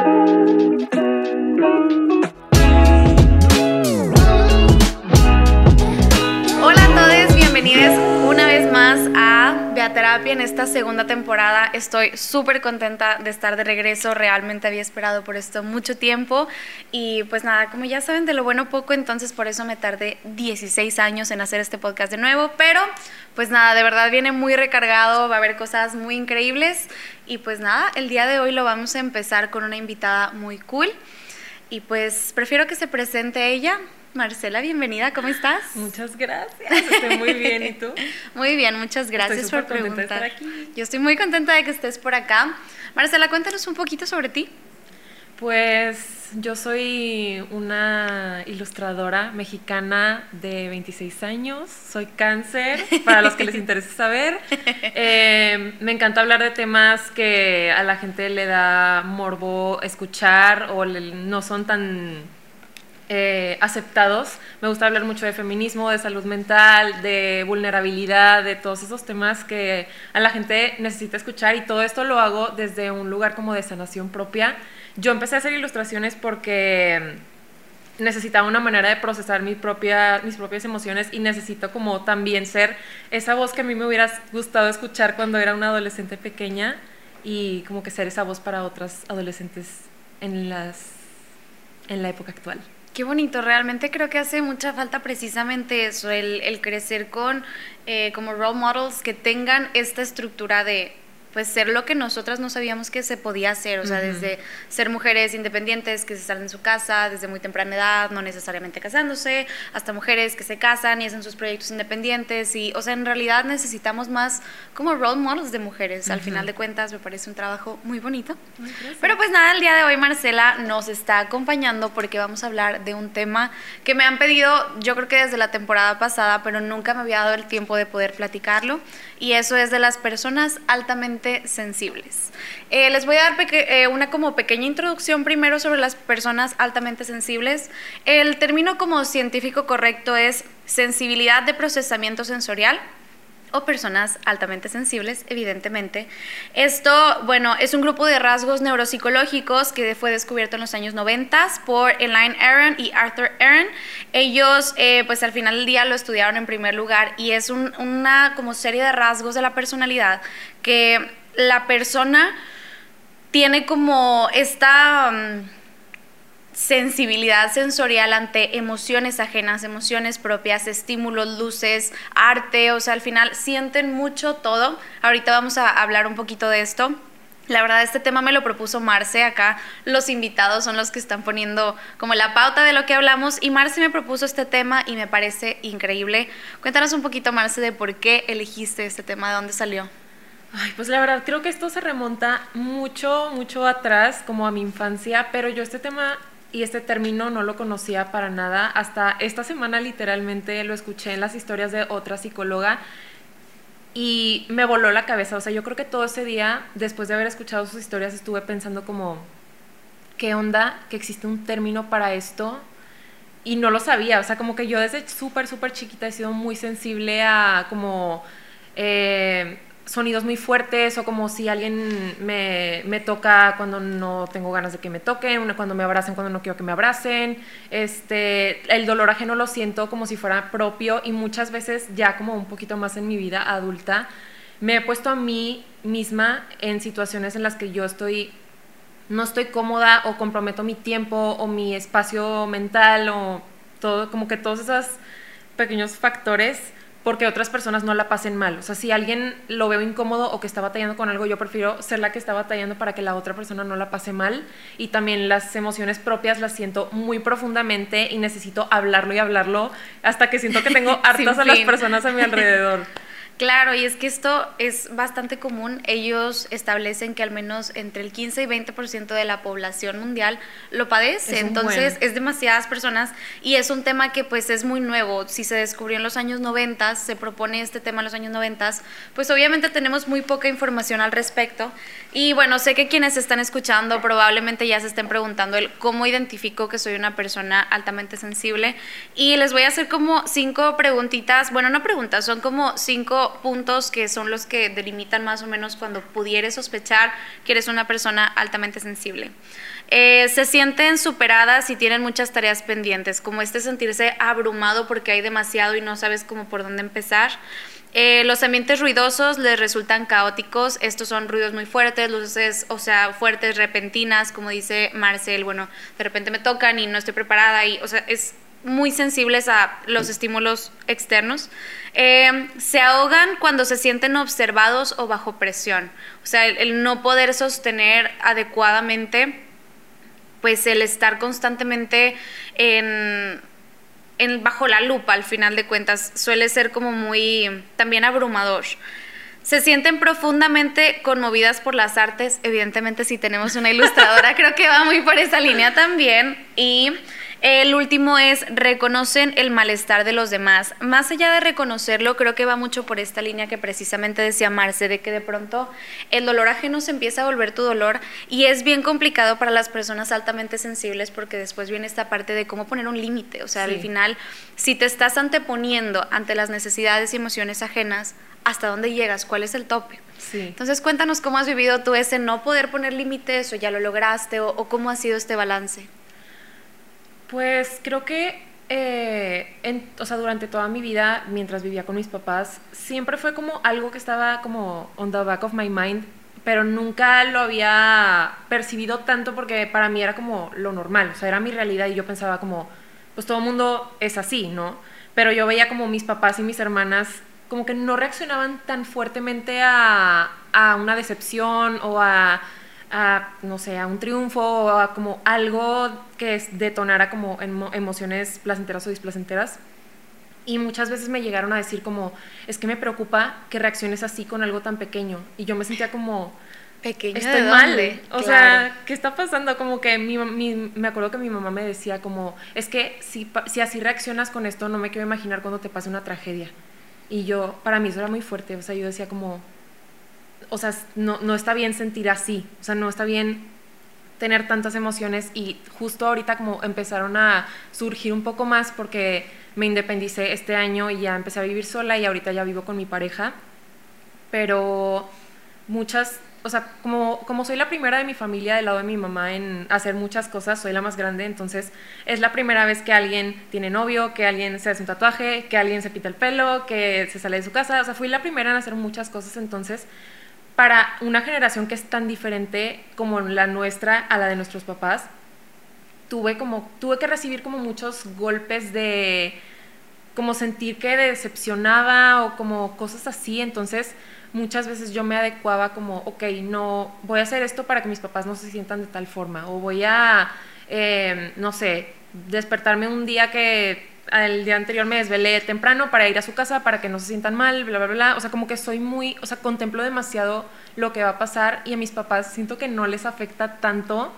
thank you Terapia en esta segunda temporada. Estoy súper contenta de estar de regreso. Realmente había esperado por esto mucho tiempo. Y pues nada, como ya saben, de lo bueno poco, entonces por eso me tardé 16 años en hacer este podcast de nuevo. Pero pues nada, de verdad viene muy recargado, va a haber cosas muy increíbles. Y pues nada, el día de hoy lo vamos a empezar con una invitada muy cool. Y pues prefiero que se presente ella. Marcela, bienvenida, ¿cómo estás? Muchas gracias, estoy muy bien, ¿y tú? Muy bien, muchas gracias por preguntar. Yo estoy muy contenta de que estés por acá. Marcela, cuéntanos un poquito sobre ti. Pues yo soy una ilustradora mexicana de 26 años, soy cáncer, para los que les interese saber. Eh, me encanta hablar de temas que a la gente le da morbo escuchar o no son tan eh, aceptados. Me gusta hablar mucho de feminismo, de salud mental, de vulnerabilidad, de todos esos temas que a la gente necesita escuchar y todo esto lo hago desde un lugar como de sanación propia. Yo empecé a hacer ilustraciones porque necesitaba una manera de procesar mi propia, mis propias emociones y necesito como también ser esa voz que a mí me hubiera gustado escuchar cuando era una adolescente pequeña y como que ser esa voz para otras adolescentes en, las, en la época actual. Qué bonito, realmente creo que hace mucha falta precisamente eso, el, crecer con eh, como role models que tengan esta estructura de pues ser lo que nosotras no sabíamos que se podía hacer, o sea, desde ser mujeres independientes que se salen de su casa desde muy temprana edad, no necesariamente casándose, hasta mujeres que se casan y hacen sus proyectos independientes y, o sea, en realidad necesitamos más como role models de mujeres. Al final de cuentas me parece un trabajo muy bonito. Pero pues nada, el día de hoy Marcela nos está acompañando porque vamos a hablar de un tema que me han pedido, yo creo que desde la temporada pasada, pero nunca me había dado el tiempo de poder platicarlo y eso es de las personas altamente sensibles. Eh, les voy a dar eh, una como pequeña introducción primero sobre las personas altamente sensibles. El término como científico correcto es sensibilidad de procesamiento sensorial o personas altamente sensibles, evidentemente. Esto, bueno, es un grupo de rasgos neuropsicológicos que fue descubierto en los años 90 por Elaine Aron y Arthur Aron. Ellos, eh, pues al final del día lo estudiaron en primer lugar y es una como serie de rasgos de la personalidad que la persona tiene como esta... Mm, sensibilidad sensorial ante emociones ajenas, emociones propias, estímulos, luces, arte, o sea, al final sienten mucho todo. Ahorita vamos a hablar un poquito de esto. La verdad, este tema me lo propuso Marce. Acá los invitados son los que están poniendo como la pauta de lo que hablamos. Y Marce me propuso este tema y me parece increíble. Cuéntanos un poquito, Marce, de por qué elegiste este tema, de dónde salió. Ay, pues la verdad, creo que esto se remonta mucho, mucho atrás, como a mi infancia. Pero yo este tema y este término no lo conocía para nada. Hasta esta semana literalmente lo escuché en las historias de otra psicóloga y me voló la cabeza. O sea, yo creo que todo ese día, después de haber escuchado sus historias, estuve pensando como, ¿qué onda? Que existe un término para esto. Y no lo sabía. O sea, como que yo desde súper, súper chiquita he sido muy sensible a como... Eh, sonidos muy fuertes o como si alguien me, me, toca cuando no tengo ganas de que me toquen, cuando me abracen cuando no quiero que me abracen. Este, el dolor ajeno lo siento como si fuera propio y muchas veces ya como un poquito más en mi vida adulta me he puesto a mí misma en situaciones en las que yo estoy no estoy cómoda o comprometo mi tiempo o mi espacio mental o todo como que todos esos pequeños factores porque otras personas no la pasen mal. O sea, si alguien lo veo incómodo o que está batallando con algo, yo prefiero ser la que está batallando para que la otra persona no la pase mal. Y también las emociones propias las siento muy profundamente y necesito hablarlo y hablarlo hasta que siento que tengo hartas a las personas a mi alrededor. Claro, y es que esto es bastante común. Ellos establecen que al menos entre el 15 y 20% de la población mundial lo padece. Entonces es demasiadas personas y es un tema que pues es muy nuevo. Si se descubrió en los años 90, se propone este tema en los años 90, pues obviamente tenemos muy poca información al respecto. Y bueno, sé que quienes están escuchando probablemente ya se estén preguntando el cómo identifico que soy una persona altamente sensible. Y les voy a hacer como cinco preguntitas, bueno, no preguntas, son como cinco puntos que son los que delimitan más o menos cuando pudieres sospechar que eres una persona altamente sensible. Eh, se sienten superadas y tienen muchas tareas pendientes, como este sentirse abrumado porque hay demasiado y no sabes cómo por dónde empezar. Eh, los ambientes ruidosos les resultan caóticos. Estos son ruidos muy fuertes, luces, o sea, fuertes, repentinas, como dice Marcel. Bueno, de repente me tocan y no estoy preparada y, o sea, es muy sensibles a los estímulos externos. Eh, se ahogan cuando se sienten observados o bajo presión. O sea, el, no poder sostener adecuadamente, pues el estar constantemente en, en, bajo la lupa, al final de cuentas, suele ser como muy también abrumador. Se sienten profundamente conmovidas por las artes. Evidentemente, si tenemos una ilustradora, creo que va muy por esa línea también. Y el último es reconocen el malestar de los demás. Más allá de reconocerlo, creo que va mucho por esta línea que precisamente decía Marce, de que de pronto el dolor ajeno se empieza a volver tu dolor y es bien complicado para las personas altamente sensibles porque después viene esta parte de cómo poner un límite. O sea, al final, si te estás anteponiendo ante las necesidades y emociones ajenas, ¿hasta dónde llegas? ¿Cuál es el tope? Sí. Entonces cuéntanos cómo has vivido tú ese no poder poner límites o ya lo lograste o, o cómo ha sido este balance. Pues creo que, eh, o sea, durante toda mi vida, mientras vivía con mis papás, siempre fue como algo que estaba como on the back of my mind, pero nunca lo había percibido tanto porque para mí era como lo normal, o sea, era mi realidad y yo pensaba como, pues todo el mundo es así, ¿no? Pero yo veía como mis papás y mis hermanas como que no reaccionaban tan fuertemente a una decepción o a a, no sé, a un triunfo o a como algo que detonara como emociones placenteras o displacenteras. Y muchas veces me llegaron a decir como, es que me preocupa que reacciones así con algo tan pequeño. Y yo me sentía como, pequeño. Estoy mal. O sea, ¿qué está pasando? Como que mi, me acuerdo que mi mamá me decía como, es que si, si así reaccionas con esto, no me quiero imaginar cuando te pase una tragedia. Y yo, para mí eso era muy fuerte. O sea, yo decía como, o sea, no, no está bien sentir así, o sea, no está bien tener tantas emociones y justo ahorita como empezaron a surgir un poco más porque me independicé este año y ya empecé a vivir sola y ahorita ya vivo con mi pareja, pero muchas, o sea, como, como soy la primera de mi familia del lado de mi mamá en hacer muchas cosas, soy la más grande, entonces es la primera vez que alguien tiene novio, que alguien se hace un tatuaje, que alguien se pita el pelo, que se sale de su casa, o sea, fui la primera en hacer muchas cosas, entonces para una generación que es tan diferente como la nuestra a la de nuestros papás, tuve como tuve que recibir como muchos golpes de como sentir que decepcionaba o como cosas así, entonces muchas veces yo me adecuaba como, ok, no, voy a hacer esto para que mis papás no se sientan de tal forma, o voy a, eh, no sé, despertarme un día que el día anterior me desvelé temprano para ir a su casa para que no se sientan mal, bla, bla, bla. O sea, como que soy muy, o sea, contemplo demasiado lo que va a pasar y a mis papás siento que no les afecta tanto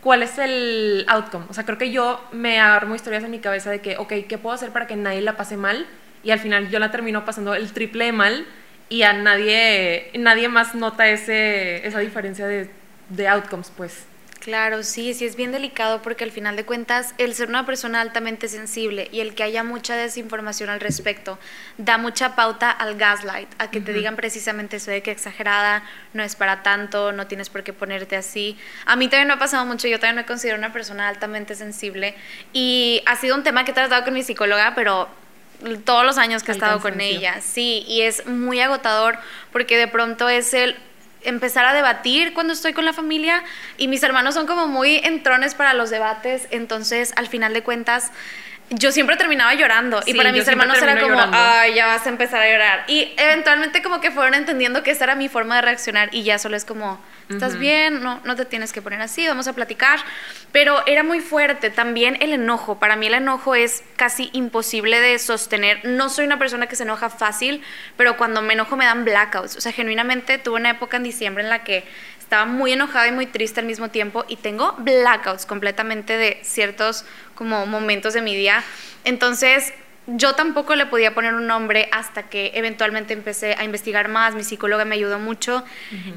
cuál es el outcome. O sea, creo que yo me armo historias en mi cabeza de que, ok, ¿qué puedo hacer para que nadie la pase mal? Y al final yo la termino pasando el triple de mal y a nadie, nadie más nota ese, esa diferencia de, de outcomes, pues. Claro, sí, sí es bien delicado porque al final de cuentas el ser una persona altamente sensible y el que haya mucha desinformación al respecto da mucha pauta al gaslight, a que te digan precisamente eso de que exagerada, no es para tanto, no tienes por qué ponerte así. A mí también me ha pasado mucho, yo también me considero una persona altamente sensible y ha sido un tema que he tratado con mi psicóloga, pero todos los años que he estado con ella, sí, y es muy agotador porque de pronto es el empezar a debatir cuando estoy con la familia y mis hermanos son como muy entrones para los debates, entonces al final de cuentas yo siempre terminaba llorando y para mis hermanos era como, ay, ya vas a empezar a llorar. Y eventualmente como que fueron entendiendo que esa era mi forma de reaccionar y ya solo es como, estás bien, no, no te tienes que poner así, vamos a platicar. Pero era muy fuerte también el enojo. Para mí el enojo es casi imposible de sostener. No soy una persona que se enoja fácil, pero cuando me enojo me dan blackouts. O sea, genuinamente tuve una época en diciembre en la que estaba muy enojada y muy triste al mismo tiempo y tengo blackouts completamente de ciertos como momentos de mi día. Entonces, yo tampoco le podía poner un nombre hasta que eventualmente empecé a investigar más, mi psicóloga me ayudó mucho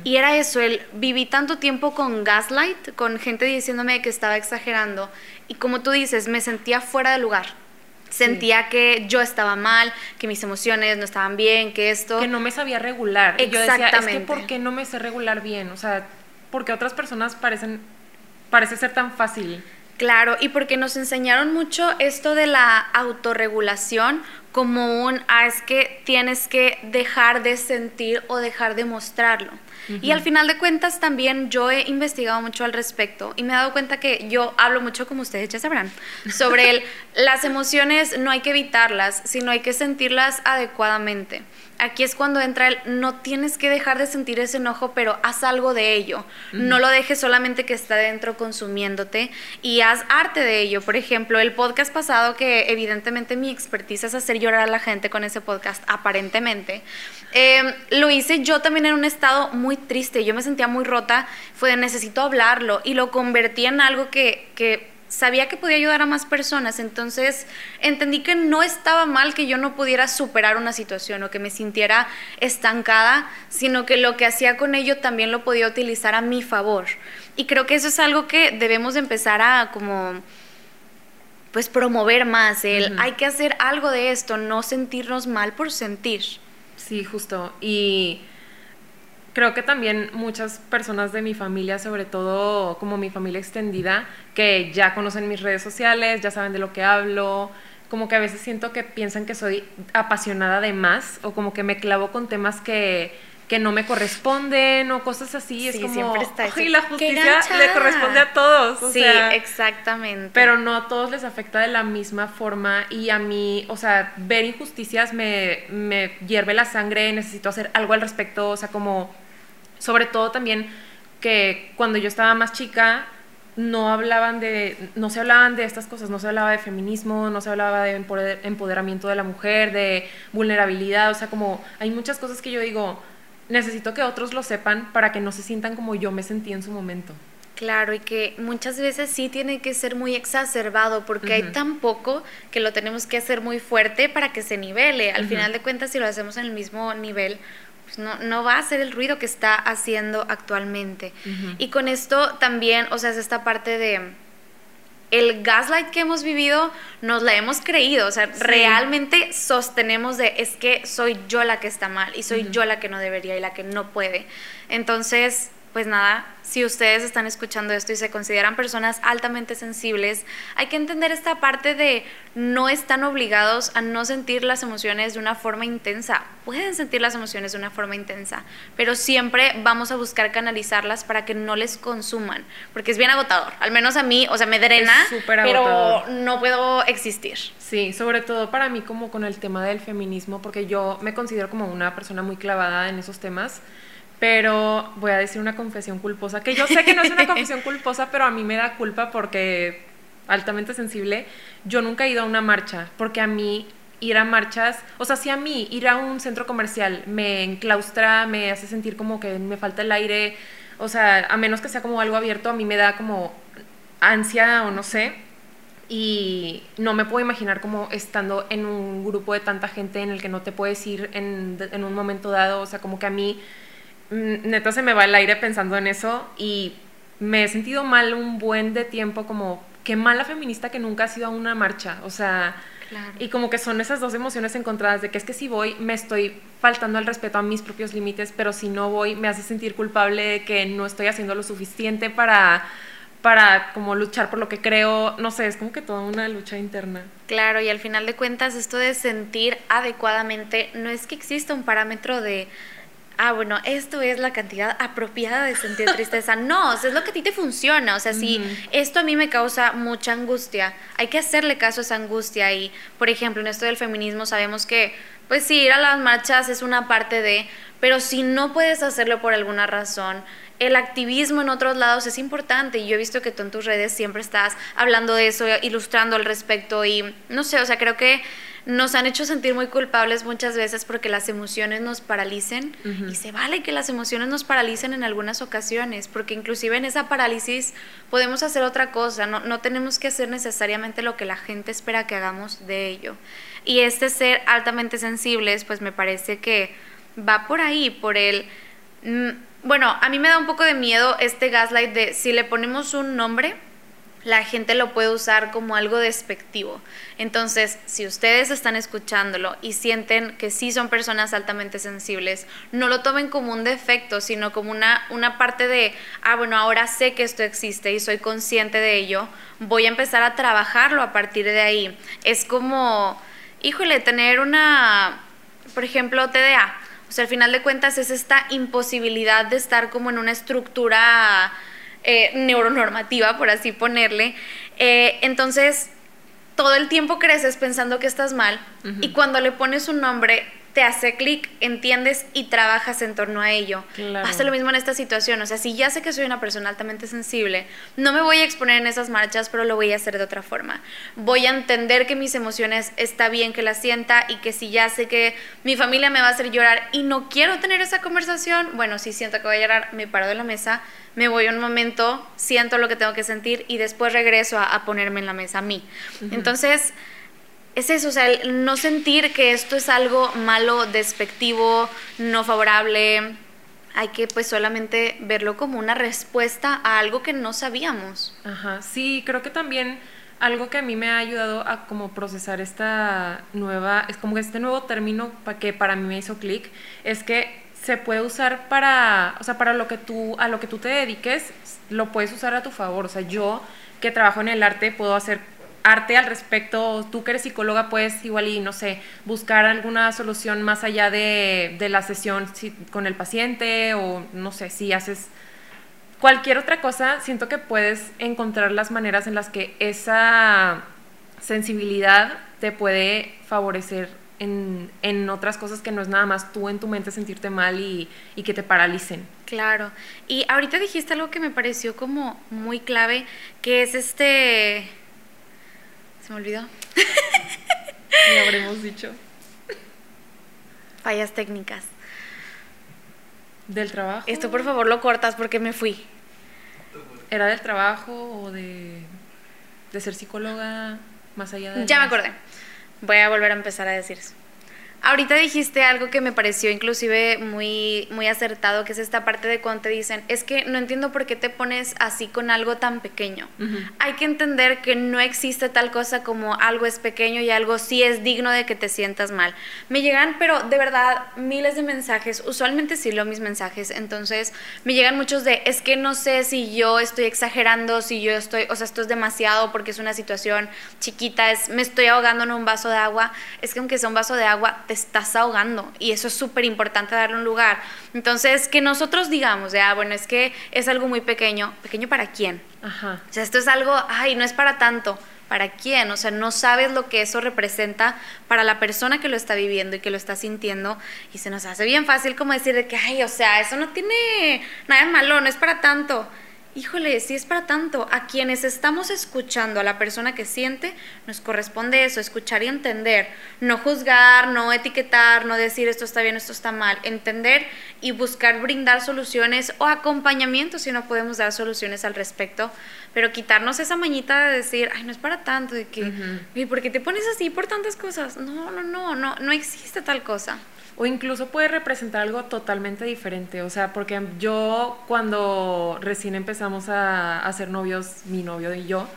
y era eso, el viví tanto tiempo con gaslight, con gente diciéndome que estaba exagerando y como tú dices, me sentía fuera de lugar. Sentía que yo estaba mal, que mis emociones no estaban bien, que esto... Que no me sabía regular. Y yo decía, es que ¿por qué no me sé regular bien? O sea, porque otras personas parecen, parece ser tan fácil. Claro, y porque nos enseñaron mucho esto de la autorregulación como un, ah, es que tienes que dejar de sentir o dejar de mostrarlo. Y al final de cuentas también yo he investigado mucho al respecto y me he dado cuenta que yo hablo mucho, como ustedes ya sabrán, sobre el, las emociones no hay que evitarlas, sino hay que sentirlas adecuadamente aquí es cuando entra el no tienes que dejar de sentir ese enojo, pero haz algo de ello. No lo dejes solamente que está dentro consumiéndote y haz arte de ello. Por ejemplo, el podcast pasado, que evidentemente mi expertise es hacer llorar a la gente con ese podcast, aparentemente, em, lo hice yo también en un estado muy triste. Yo me sentía muy rota, fue de necesito hablarlo y lo convertí en algo que, que sabía que podía ayudar a más personas, entonces entendí que no estaba mal que yo no pudiera superar una situación o que me sintiera estancada, sino que lo que hacía con ello también lo podía utilizar a mi favor. Y creo que eso es algo que debemos empezar a como pues promover más, el hay que hacer algo de esto, no sentirnos mal por sentir. Sí, justo. Y creo que también muchas personas de mi familia, sobre todo como mi familia extendida, que ya conocen mis redes sociales, ya saben de lo que hablo, como que a veces siento que piensan que soy apasionada de más o como que me clavo con temas que, que no me corresponden o cosas así. es como, siempre está y la justicia le corresponde a todos. sí, exactamente. Pero no a todos les afecta de la misma forma y a mí, o sea, ver injusticias me, me hierve la sangre, necesito hacer algo al respecto, o sea, como sobre todo también que cuando yo estaba más chica no hablaban de no se hablaban de estas cosas, no se hablaba de feminismo, no se hablaba de empoderamiento de la mujer, de vulnerabilidad, o sea, como hay muchas cosas que yo digo, necesito que otros lo sepan para que no se sientan como yo me sentí en su momento. Claro, y que muchas veces sí tiene que ser muy exacerbado porque hay tan poco que lo tenemos que hacer muy fuerte para que se nivele. Al final de cuentas, si lo hacemos en el mismo nivel, pues, no, va a ser el ruido que está haciendo actualmente. Y con esto también, o sea, es esta parte de el gaslight que hemos vivido nos la hemos creído, o sea, realmente sostenemos de es que soy yo la que está mal y soy yo la que no debería y la que no puede. Entonces, pues nada, si ustedes están escuchando esto y se consideran personas altamente sensibles, hay que entender esta parte de no están obligados a no sentir las emociones de una forma intensa. Pueden sentir las emociones de una forma intensa, pero siempre vamos a buscar canalizarlas para que no les consuman, porque es bien agotador. Al menos a mí, o sea, me drena, pero no puedo existir. Sí, sobre todo para mí como con el tema del feminismo, porque yo me considero como una persona muy clavada en esos temas pero voy a decir una confesión culposa, que yo sé que no es una confesión culposa, pero a mí me da culpa porque altamente sensible, yo nunca he ido a una marcha, porque a mí ir a marchas, o sea, si a mí ir a un centro comercial me enclaustra, me hace sentir como que me falta el aire, o sea, a menos que sea como algo abierto, a mí me da como ansia o no sé, y no me puedo imaginar como estando en un grupo de tanta gente en el que no te puedes ir en, en un momento dado, o sea, como que a mí neta se me va el aire pensando en eso y me he sentido mal un buen de tiempo como qué mala feminista que nunca ha sido a una marcha, o sea, y como que son esas dos emociones encontradas de que es que si voy me estoy faltando el respeto a mis propios límites, pero si no voy me hace sentir culpable de que no estoy haciendo lo suficiente para para como luchar por lo que creo, no sé, es como que toda una lucha interna. Claro, y al final de cuentas esto de sentir adecuadamente no es que exista un parámetro de ah, bueno, esto es la cantidad apropiada de sentir tristeza. No, es lo que a ti te funciona. O sea, si esto a mí me causa mucha angustia, hay que hacerle caso a esa angustia. Y, por ejemplo, en esto del feminismo sabemos que, pues sí, ir a las marchas es una parte de, pero si no puedes hacerlo por alguna razón, el activismo en otros lados es importante y yo he visto que tú en tus redes siempre estás hablando de eso, ilustrando al respecto y no sé, o sea, creo que nos han hecho sentir muy culpables muchas veces porque las emociones nos paralicen y se vale que las emociones nos paralicen en algunas ocasiones porque inclusive en esa parálisis podemos hacer otra cosa, no, no tenemos que hacer necesariamente lo que la gente espera que hagamos de ello. Y este ser altamente sensibles pues me parece que va por ahí, por el... Mm, bueno, a mí me da un poco de miedo este gaslight de si le ponemos un nombre, la gente lo puede usar como algo despectivo. Entonces, si ustedes están escuchándolo y sienten que sí son personas altamente sensibles, no lo tomen como un defecto, sino como una, una parte de, ah, bueno, ahora sé que esto existe y soy consciente de ello, voy a empezar a trabajarlo a partir de ahí. Es como, híjole, tener una, por ejemplo, TDA. O sea, al final de cuentas es esta imposibilidad de estar como en una estructura eh, neuronormativa, por así ponerle. Eh, entonces, todo el tiempo creces pensando que estás mal y cuando le pones un nombre te hace clic, entiendes y trabajas en torno a ello. Pasa lo mismo en esta situación, o sea, si ya sé que soy una persona altamente sensible, no me voy a exponer en esas marchas, pero lo voy a hacer de otra forma. Voy a entender que mis emociones está bien que las sienta y que si ya sé que mi familia me va a hacer llorar y no quiero tener esa conversación, bueno, si siento que voy a llorar, me paro de la mesa, me voy un momento, siento lo que tengo que sentir y después regreso a, ponerme en la mesa a mí. Entonces, es eso, o sea, no sentir que esto es algo malo, despectivo, no favorable. Hay que pues solamente verlo como una respuesta a algo que no sabíamos. Ajá, sí, creo que también algo que a mí me ha ayudado a como procesar esta nueva, es como este nuevo término que para mí me hizo clic, es que se puede usar para, o sea, para lo que tú, a lo que tú te dediques, lo puedes usar a tu favor. O sea, yo que trabajo en el arte puedo hacer arte al respecto, tú que eres psicóloga puedes igual y, no sé, buscar alguna solución más allá de, la sesión con el paciente o no sé, si haces cualquier otra cosa, siento que puedes encontrar las maneras en las que esa sensibilidad te puede favorecer en, otras cosas que no es nada más tú en tu mente sentirte mal y, y que te paralicen. Claro. Y ahorita dijiste algo que me pareció como muy clave, que es este me olvidó. Me habremos dicho. Fallas técnicas. ¿Del trabajo? Esto por favor lo cortas porque me fui. ¿Era del trabajo o de, de ser psicóloga más allá de... Ya me acordé. Voy a volver a empezar a decir eso. Ahorita dijiste algo que me pareció inclusive muy, muy acertado, que es esta parte de cuando te dicen, es que no entiendo por qué te pones así con algo tan pequeño. Hay que entender que no existe tal cosa como algo es pequeño y algo sí es digno de que te sientas mal. Me llegan, pero de verdad, miles de mensajes, usualmente sí leo mis mensajes, entonces me llegan muchos de, es que no sé si yo estoy exagerando, si yo estoy, o sea, esto es demasiado porque es una situación chiquita, es, me estoy ahogando en un vaso de agua, es que aunque sea un vaso de agua, estás ahogando y eso es súper importante darle un lugar. Entonces, que nosotros digamos, ya, bueno, es que es algo muy pequeño, pequeño para quién. Ajá. O sea, esto es algo, ay, no es para tanto. ¿Para quién? O sea, no sabes lo que eso representa para la persona que lo está viviendo y que lo está sintiendo. Y se nos hace bien fácil como decir de que, ay, o sea, eso no tiene nada de malo, no es para tanto híjole, si es para tanto, a quienes estamos escuchando, a la persona que siente, nos corresponde eso, escuchar y entender, no juzgar, no etiquetar, no decir esto está bien, esto está mal, entender y buscar brindar soluciones o acompañamiento si no podemos dar soluciones al respecto, pero quitarnos esa mañita de decir, ay, no es para tanto, de que, ¿y por qué te pones así por tantas cosas? No, no, no, no, no existe tal cosa o incluso puede representar algo totalmente diferente. O sea, porque yo cuando recién empezamos a, a ser novios, mi novio y yo,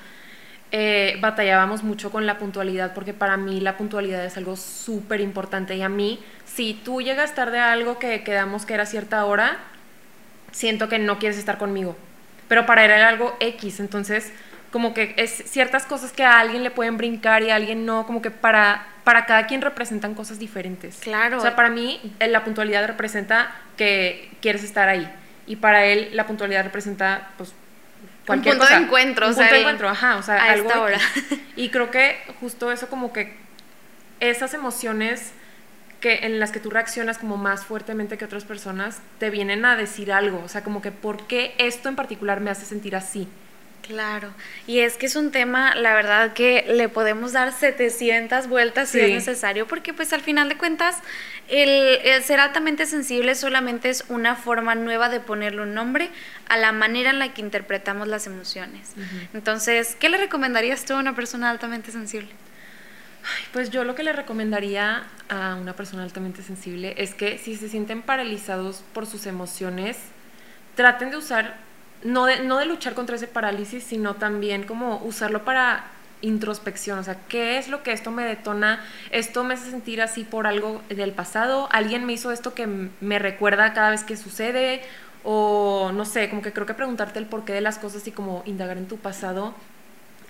eh, batallábamos mucho con la puntualidad, porque para mí la puntualidad es algo súper importante. Y a mí, si tú llegas tarde a algo que quedamos que era cierta hora, siento que no quieres estar conmigo. Pero para él era algo X, entonces como que es ciertas cosas que a alguien le pueden brincar y a alguien no, como que para, para cada quien representan cosas diferentes. Claro. O sea, para mí eh, la puntualidad representa que quieres estar ahí y para él la puntualidad representa pues cualquier un punto de encuentro, un punto de encuentro, ajá, o sea, a algo esta hora. Y creo que justo eso como que esas emociones que en las que tú reaccionas como más fuertemente que otras personas te vienen a decir algo, o sea, como que por qué esto en particular me hace sentir así. Claro, y es que es un tema, la verdad, que le podemos dar 700 vueltas si es necesario, porque pues al final de cuentas el, ser altamente sensible solamente es una forma nueva de ponerle un nombre a la manera en la que interpretamos las emociones. Entonces, ¿qué le recomendarías tú a una persona altamente sensible? pues yo lo que le recomendaría a una persona altamente sensible es que si se sienten paralizados por sus emociones, traten de usar no de, no de luchar contra ese parálisis, sino también como usarlo para introspección, o sea, ¿qué es lo que esto me detona? Esto me hace sentir así por algo del pasado, alguien me hizo esto que me recuerda cada vez que sucede, o no sé, como que creo que preguntarte el porqué de las cosas y como indagar en tu pasado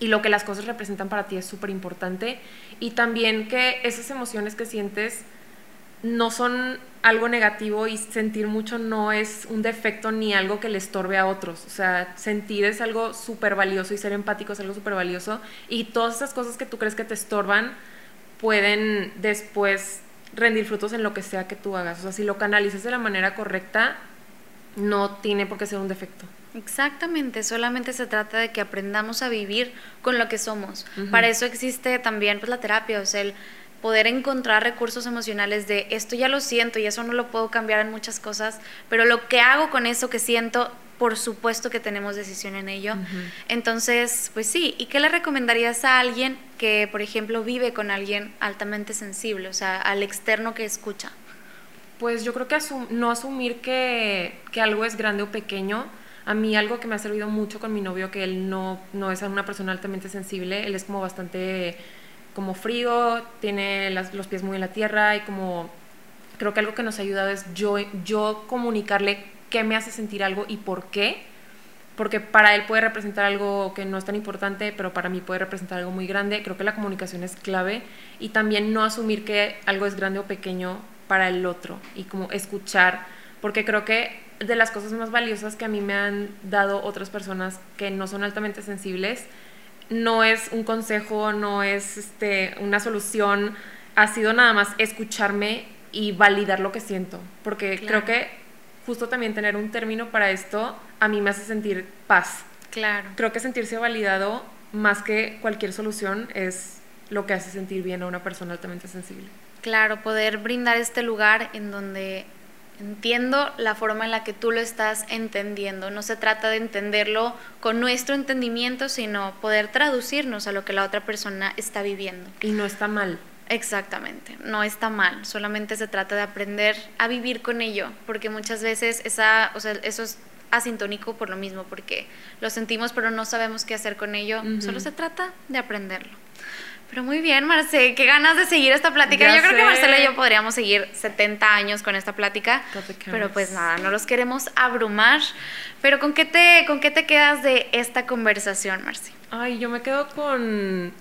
y lo que las cosas representan para ti es súper importante, y también que esas emociones que sientes no son algo negativo y sentir mucho no es un defecto ni algo que le estorbe a otros. O sea, sentir es algo súper valioso y ser empático es algo súper valioso. Y todas esas cosas que tú crees que te estorban pueden después rendir frutos en lo que sea que tú hagas. O sea, si lo canalizas de la manera correcta, no tiene por qué ser un defecto. Exactamente, solamente se trata de que aprendamos a vivir con lo que somos. Para eso existe también pues, la terapia, o sea, el poder encontrar recursos emocionales de esto ya lo siento y eso no lo puedo cambiar en muchas cosas, pero lo que hago con eso que siento, por supuesto que tenemos decisión en ello. Entonces, pues sí, ¿y qué le recomendarías a alguien que, por ejemplo, vive con alguien altamente sensible, o sea, al externo que escucha? Pues yo creo que no asumir que, que algo es grande o pequeño, a mí algo que me ha servido mucho con mi novio, que él no, no es una persona altamente sensible, él es como bastante como frío, tiene los pies muy en la tierra y como creo que algo que nos ha ayudado es yo, yo comunicarle qué me hace sentir algo y por qué, porque para él puede representar algo que no es tan importante, pero para mí puede representar algo muy grande. Creo que la comunicación es clave y también no asumir que algo es grande o pequeño para el otro y como escuchar, porque creo que de las cosas más valiosas que a mí me han dado otras personas que no son altamente sensibles no es un consejo, no es este, una solución, ha sido nada más escucharme y validar lo que siento, porque creo que justo también tener un término para esto a mí me hace sentir paz. Claro. Creo que sentirse validado más que cualquier solución es lo que hace sentir bien a una persona altamente sensible. Claro, poder brindar este lugar en donde Entiendo la forma en la que tú lo estás entendiendo. No se trata de entenderlo con nuestro entendimiento, sino poder traducirnos a lo que la otra persona está viviendo. Y no está mal. Exactamente, no está mal, solamente se trata de aprender a vivir con ello, porque muchas veces esa, o sea, eso es asintónico por lo mismo, porque lo sentimos pero no sabemos qué hacer con ello, solo se trata de aprenderlo. Pero muy bien, Marce, qué ganas de seguir esta plática. yo creo que Marcela y yo podríamos seguir 70 años con esta plática. Pero pues nada, no los queremos abrumar. Pero ¿con qué te, con qué te quedas de esta conversación, Marce? Ay, yo me quedo con,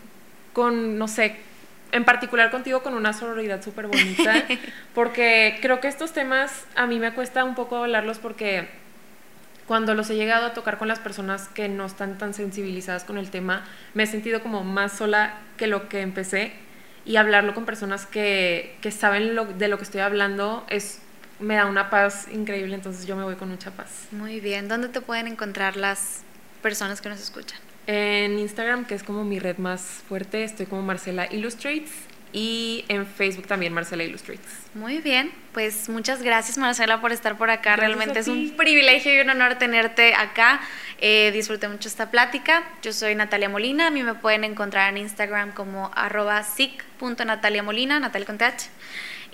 con no sé, en particular contigo con una sororidad súper bonita. porque creo que estos temas a mí me cuesta un poco hablarlos porque cuando los he llegado a tocar con las personas que no están tan sensibilizadas con el tema, me he sentido como más sola que lo que empecé y hablarlo con personas que, que saben lo, de lo que estoy hablando es me da una paz increíble, entonces yo me voy con mucha paz. Muy bien, ¿dónde te pueden encontrar las personas que nos escuchan? En Instagram, que es como mi red más fuerte, estoy como Marcela Illustrates y en Facebook también Marcela Illustrates. Muy bien, pues muchas gracias Marcela por estar por acá. Realmente es un privilegio y un honor tenerte acá. Eh, disfruté mucho esta plática. Yo soy Natalia Molina, a mí me pueden encontrar en Instagram como arroba Molina, Natalia con.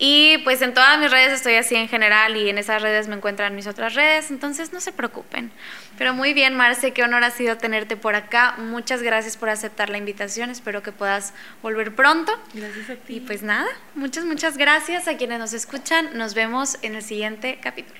Y pues en todas mis redes estoy así en general y en esas redes me encuentran mis otras redes, entonces no se preocupen. Pero muy bien, Marce, qué honor ha sido tenerte por acá. Muchas gracias por aceptar la invitación, espero que puedas volver pronto. Gracias a ti. Y pues nada, muchas, muchas gracias a quienes nos escuchan. Nos vemos en el siguiente capítulo.